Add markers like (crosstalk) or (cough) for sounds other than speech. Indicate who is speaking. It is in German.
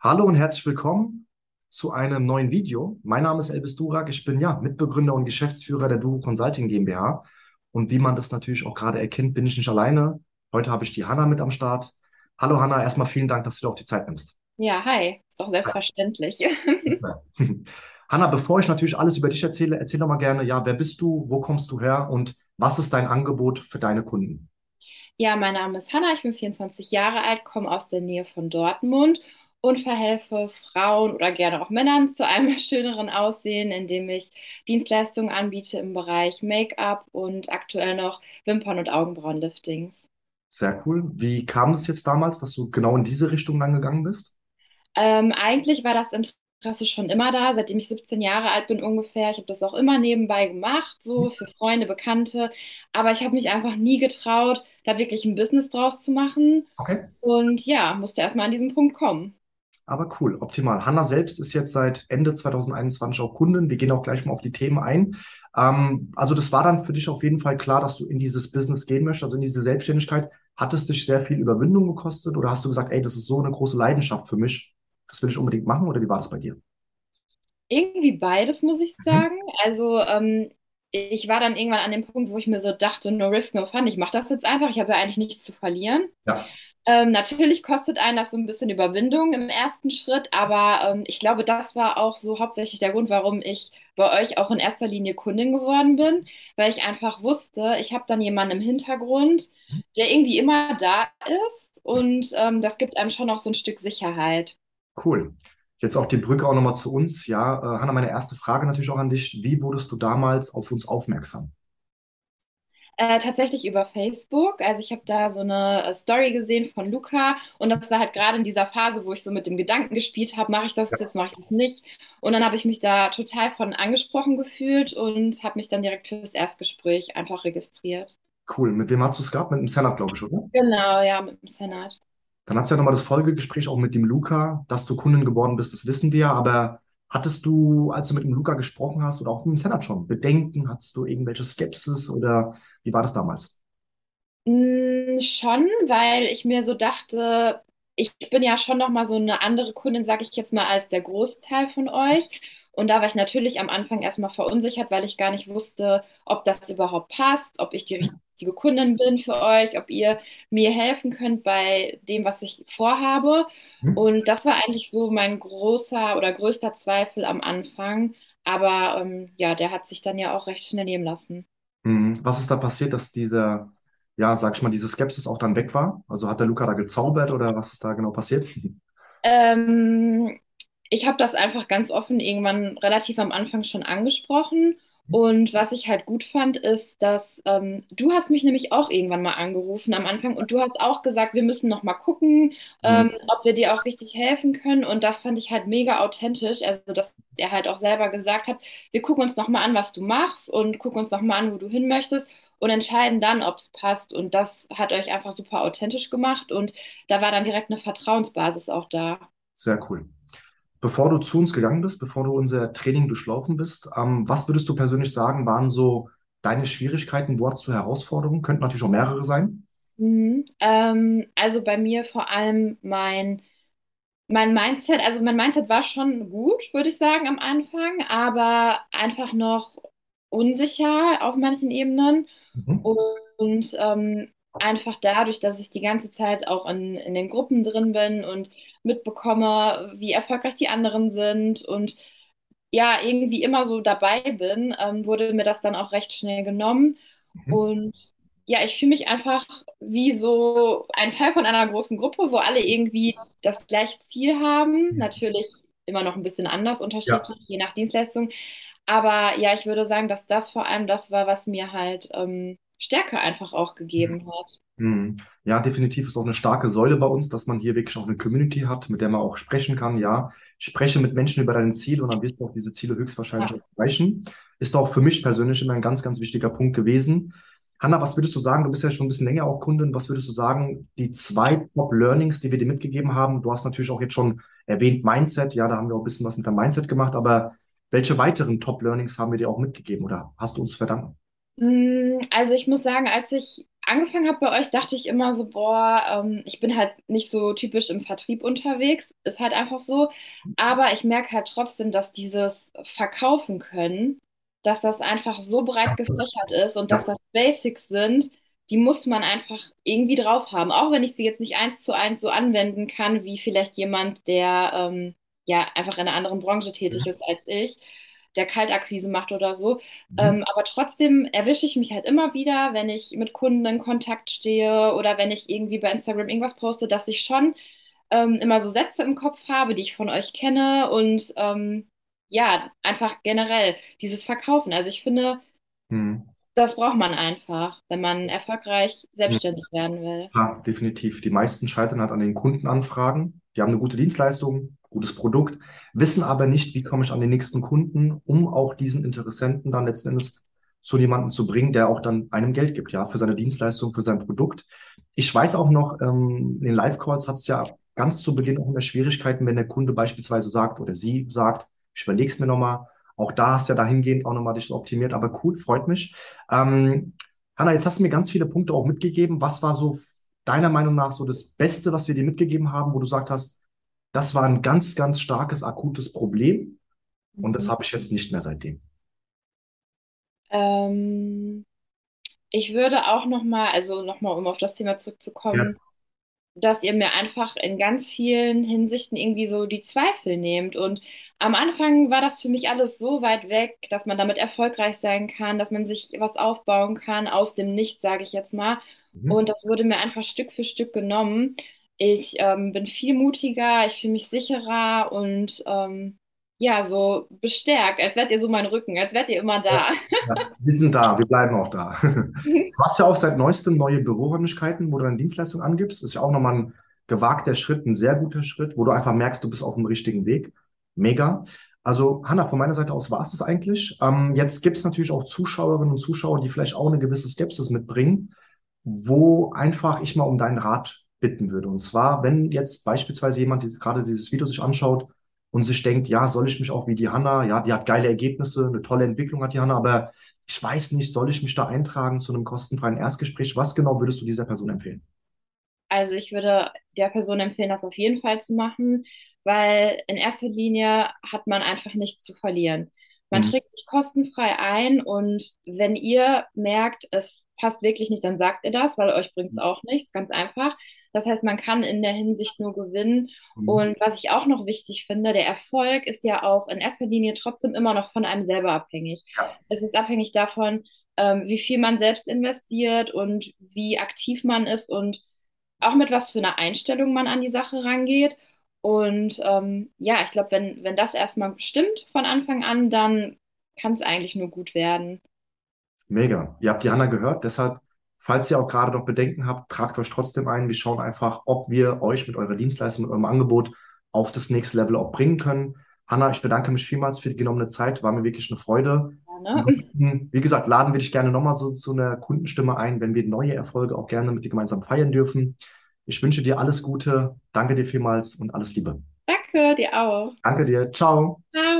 Speaker 1: Hallo und herzlich willkommen zu einem neuen Video. Mein Name ist Elvis Durak. Ich bin ja Mitbegründer und Geschäftsführer der Duro Consulting GmbH. Und wie man das natürlich auch gerade erkennt, bin ich nicht alleine. Heute habe ich die Hanna mit am Start. Hallo Hanna, erstmal vielen Dank, dass du dir auch die Zeit nimmst.
Speaker 2: Ja, hi. Ist auch selbstverständlich. (laughs)
Speaker 1: Hanna, bevor ich natürlich alles über dich erzähle, erzähl doch mal gerne, ja, wer bist du, wo kommst du her und was ist dein Angebot für deine Kunden?
Speaker 2: Ja, mein Name ist Hanna, ich bin 24 Jahre alt, komme aus der Nähe von Dortmund und verhelfe Frauen oder gerne auch Männern zu einem (laughs) schöneren Aussehen, indem ich Dienstleistungen anbiete im Bereich Make-up und aktuell noch Wimpern- und Augenbrauenliftings.
Speaker 1: Sehr cool. Wie kam es jetzt damals, dass du genau in diese Richtung dann gegangen bist?
Speaker 2: Ähm, eigentlich war das Interesse schon immer da, seitdem ich 17 Jahre alt bin ungefähr. Ich habe das auch immer nebenbei gemacht, so für Freunde, Bekannte. Aber ich habe mich einfach nie getraut, da wirklich ein Business draus zu machen.
Speaker 1: Okay.
Speaker 2: Und ja, musste erstmal an diesen Punkt kommen.
Speaker 1: Aber cool, optimal. Hanna selbst ist jetzt seit Ende 2021 auch Kundin. Wir gehen auch gleich mal auf die Themen ein. Ähm, also das war dann für dich auf jeden Fall klar, dass du in dieses Business gehen möchtest, also in diese Selbstständigkeit. Hat es dich sehr viel Überwindung gekostet oder hast du gesagt, ey, das ist so eine große Leidenschaft für mich, das will ich unbedingt machen oder wie war das bei dir?
Speaker 2: Irgendwie beides, muss ich
Speaker 1: Mhm.
Speaker 2: sagen. Also ähm, ich war dann irgendwann an dem Punkt, wo ich mir so dachte, no risk, no fun, ich mache das jetzt einfach. Ich habe ja eigentlich nichts zu verlieren.
Speaker 1: Ja,
Speaker 2: Ähm, natürlich kostet einen das so ein bisschen Überwindung im ersten Schritt, aber ähm, ich glaube, das war auch so hauptsächlich der Grund, warum ich bei euch auch in erster Linie Kundin geworden bin, weil ich einfach wusste, ich habe dann jemanden im Hintergrund, der irgendwie immer da ist und ähm, das gibt einem schon auch so ein Stück Sicherheit.
Speaker 1: cool. Jetzt auch die Brücke auch nochmal zu uns. Ja, äh, Hanna, meine erste Frage natürlich auch an dich. Wie wurdest du damals auf uns aufmerksam?
Speaker 2: Äh, tatsächlich über Facebook. Also ich habe da so eine äh, Story gesehen von Luca und das war halt gerade in dieser Phase, wo ich so mit dem Gedanken gespielt habe, mache ich das
Speaker 1: Ja.
Speaker 2: jetzt, mache ich das nicht. Und dann habe ich mich da total von angesprochen gefühlt und habe mich dann direkt fürs Erstgespräch einfach registriert.
Speaker 1: Cool. Mit wem hast du es gehabt? Mit dem Senat, glaube ich, oder?
Speaker 2: Genau, ja, mit dem Senat.
Speaker 1: Dann hast du ja nochmal das Folgegespräch auch mit dem Luca, dass du Kundin geworden bist, das wissen wir. Aber hattest du, als du mit dem Luca gesprochen hast oder auch mit dem Senat schon, Bedenken? Hattest du irgendwelche Skepsis oder wie war das damals?
Speaker 2: Mm, schon, weil ich mir so dachte, ich bin ja schon noch mal so eine andere Kundin, sage ich jetzt mal, als der Großteil von euch. Und da war ich natürlich am Anfang erstmal verunsichert, weil ich gar nicht wusste, ob das überhaupt passt, ob ich die richtige Kundin bin für euch, ob ihr mir helfen könnt bei dem, was ich vorhabe.
Speaker 1: Hm?
Speaker 2: Und das war eigentlich so mein großer oder größter Zweifel am Anfang. Aber ähm, ja, der hat sich dann ja auch recht schnell nehmen lassen.
Speaker 1: Mhm. Was ist da passiert, dass diese, ja, sag ich mal, diese Skepsis auch dann weg war? Also hat der Luca da gezaubert oder was ist da genau passiert?
Speaker 2: Ähm, ich habe das einfach ganz offen irgendwann relativ am Anfang schon angesprochen. Und was ich halt gut fand, ist, dass ähm, du hast mich nämlich auch irgendwann mal angerufen am Anfang und du hast auch gesagt, wir müssen noch mal gucken,
Speaker 1: Mhm.
Speaker 2: ähm, ob wir dir auch richtig helfen können. Und das fand ich halt mega authentisch. Also, dass er halt auch selber gesagt hat, wir gucken uns noch mal an, was du machst und gucken uns noch mal an, wo du hin möchtest und entscheiden dann, ob es passt. Und das hat euch einfach super authentisch gemacht und da war dann direkt eine Vertrauensbasis auch da.
Speaker 1: Sehr cool. Bevor du zu uns gegangen bist, bevor du unser Training durchlaufen bist, ähm, was würdest du persönlich sagen, waren so deine Schwierigkeiten, wo hattest du Herausforderungen? Könnten natürlich auch mehrere sein.
Speaker 2: Mhm. Ähm, also bei mir vor allem mein, mein Mindset, also mein Mindset war schon gut, würde ich sagen, am Anfang, aber einfach noch unsicher auf manchen Ebenen.
Speaker 1: Mhm.
Speaker 2: Und ähm, einfach dadurch, dass ich die ganze Zeit auch in, in den Gruppen drin bin und mitbekomme, wie erfolgreich die anderen sind und ja, irgendwie immer so dabei bin, ähm, wurde mir das dann auch recht schnell genommen.
Speaker 1: Mhm.
Speaker 2: Und ja, ich fühle mich einfach wie so ein Teil von einer großen Gruppe, wo alle irgendwie das gleiche Ziel haben. Natürlich immer noch ein bisschen anders,
Speaker 1: Ja.
Speaker 2: unterschiedlich, je nach Dienstleistung. Aber ja, ich würde sagen, dass das vor allem das war, was mir halt ähm, Stärke einfach auch gegeben hat.
Speaker 1: Mhm. Ja, definitiv ist auch eine starke Säule bei uns, dass man hier wirklich auch eine Community hat, mit der man auch sprechen kann. Ja, spreche mit Menschen über deine Ziele und dann wirst du auch diese Ziele höchstwahrscheinlich
Speaker 2: Ja.
Speaker 1: erreichen. Ist auch für mich persönlich immer ein ganz, ganz wichtiger Punkt gewesen. Hanna, was würdest du sagen? Du bist ja schon ein bisschen länger auch Kundin. Was würdest du sagen, die zwei Top-Learnings, die wir dir mitgegeben haben? Du hast natürlich auch jetzt schon erwähnt Mindset. Ja, da haben wir auch ein bisschen was mit dem Mindset gemacht. Aber welche weiteren Top-Learnings haben wir dir auch mitgegeben oder hast du uns zu verdanken?
Speaker 2: Mm, Also ich muss sagen, als ich angefangen habe bei euch, dachte ich immer so, boah, ähm, ich bin halt nicht so typisch im Vertrieb unterwegs, ist halt einfach so. Aber ich merke halt trotzdem, dass dieses Verkaufen können, dass das einfach so breit gefächert ist und dass das Basics sind, die muss man einfach irgendwie drauf haben. Auch wenn ich sie jetzt nicht eins zu eins so anwenden kann, wie vielleicht jemand, der ähm, ja einfach in einer anderen Branche tätig
Speaker 1: Mhm.
Speaker 2: ist als ich, der Kaltakquise macht oder so.
Speaker 1: Mhm.
Speaker 2: Ähm, aber trotzdem erwische ich mich halt immer wieder, wenn ich mit Kunden in Kontakt stehe oder wenn ich irgendwie bei Instagram irgendwas poste, dass ich schon ähm, immer so Sätze im Kopf habe, die ich von euch kenne und ähm, ja, einfach generell dieses Verkaufen. Also ich finde,
Speaker 1: Mhm.
Speaker 2: das braucht man einfach, wenn man erfolgreich selbstständig werden will.
Speaker 1: Ja, definitiv. Die meisten scheitern halt an den Kundenanfragen. Die haben eine gute Dienstleistung, gutes Produkt, wissen aber nicht, wie komme ich an den nächsten Kunden, um auch diesen Interessenten dann letzten Endes zu jemandem zu bringen, der auch dann einem Geld gibt, ja, für seine Dienstleistung, für sein Produkt. Ich weiß auch noch, ähm, in den Live-Calls hat es ja ganz zu Beginn auch immer Schwierigkeiten, wenn der Kunde beispielsweise sagt oder sie sagt, ich überlege es mir nochmal. Auch da hast du ja dahingehend auch nochmal dich so optimiert, aber cool, freut mich. Ähm, Hanna, jetzt hast du mir ganz viele Punkte auch mitgegeben. Was war so deiner Meinung nach so das Beste, was wir dir mitgegeben haben, wo du gesagt hast, das war ein ganz, ganz starkes, akutes Problem und das
Speaker 2: Mhm.
Speaker 1: habe ich jetzt nicht mehr seitdem?
Speaker 2: Ähm, ich würde auch nochmal, also nochmal, um auf das Thema
Speaker 1: Ja.
Speaker 2: Dass ihr mir einfach in ganz vielen Hinsichten irgendwie so die Zweifel nehmt. Und am Anfang war das für mich alles so weit weg, dass man damit erfolgreich sein kann, dass man sich was aufbauen kann, aus dem Nichts, sage ich jetzt mal.
Speaker 1: Mhm.
Speaker 2: Und das wurde mir einfach Stück für Stück genommen. Ich ähm, bin viel mutiger, ich fühle mich sicherer und ähm, ja, so bestärkt, als wärt ihr so mein Rücken, als wärt ihr immer da.
Speaker 1: Ja, wir sind da, wir bleiben auch da. (laughs) Du hast ja auch seit neuestem neue Büroräumlichkeiten, wo du deine Dienstleistung angibst. Das ist ja auch nochmal ein gewagter Schritt, ein sehr guter Schritt, wo du einfach merkst, du bist auf dem richtigen Weg. Mega. Also, Hanna, von meiner Seite aus war es das eigentlich. Ähm, jetzt gibt es natürlich auch Zuschauerinnen und Zuschauer, die vielleicht auch eine gewisse Skepsis mitbringen, wo einfach ich mal um deinen Rat bitten würde. Und zwar, wenn jetzt beispielsweise jemand dieses, gerade dieses Video sich anschaut und sich denkt, ja, soll ich mich auch wie die Hanna, ja, die hat geile Ergebnisse, eine tolle Entwicklung hat die Hanna, aber ich weiß nicht, soll ich mich da eintragen zu einem kostenfreien Erstgespräch? Was genau würdest du dieser Person empfehlen?
Speaker 2: Also ich würde der Person empfehlen, das auf jeden Fall zu machen, weil in erster Linie hat man einfach nichts zu verlieren. Man
Speaker 1: Mhm.
Speaker 2: trägt sich kostenfrei ein und wenn ihr merkt, es passt wirklich nicht, dann sagt ihr das, weil euch bringt es auch nichts, ganz einfach. Das heißt, man kann in der Hinsicht nur gewinnen.
Speaker 1: Mhm.
Speaker 2: Und was ich auch noch wichtig finde, der Erfolg ist ja auch in erster Linie trotzdem immer noch von einem selber abhängig.
Speaker 1: Ja,
Speaker 2: Es ist abhängig davon, ähm, wie viel man selbst investiert und wie aktiv man ist und auch mit was für einer Einstellung man an die Sache rangeht. Und ähm, ja, ich glaube, wenn, wenn das erstmal stimmt von Anfang an, dann kann es eigentlich nur gut werden.
Speaker 1: mega. Ihr habt die Hanna gehört, deshalb, falls ihr auch gerade noch Bedenken habt, tragt euch trotzdem ein. Wir schauen einfach, ob wir euch mit eurer Dienstleistung, mit eurem Angebot auf das nächste Level auch bringen können. Hanna, ich bedanke mich vielmals für die genommene Zeit. War mir wirklich eine Freude.
Speaker 2: Ja, ne?
Speaker 1: Wie gesagt, laden wir dich gerne nochmal so zu einer Kundenstimme ein, wenn wir neue Erfolge auch gerne mit dir gemeinsam feiern dürfen. Ich wünsche dir alles Gute, danke dir vielmals und alles Liebe.
Speaker 2: Danke, dir auch.
Speaker 1: Danke dir, ciao.
Speaker 2: Ciao.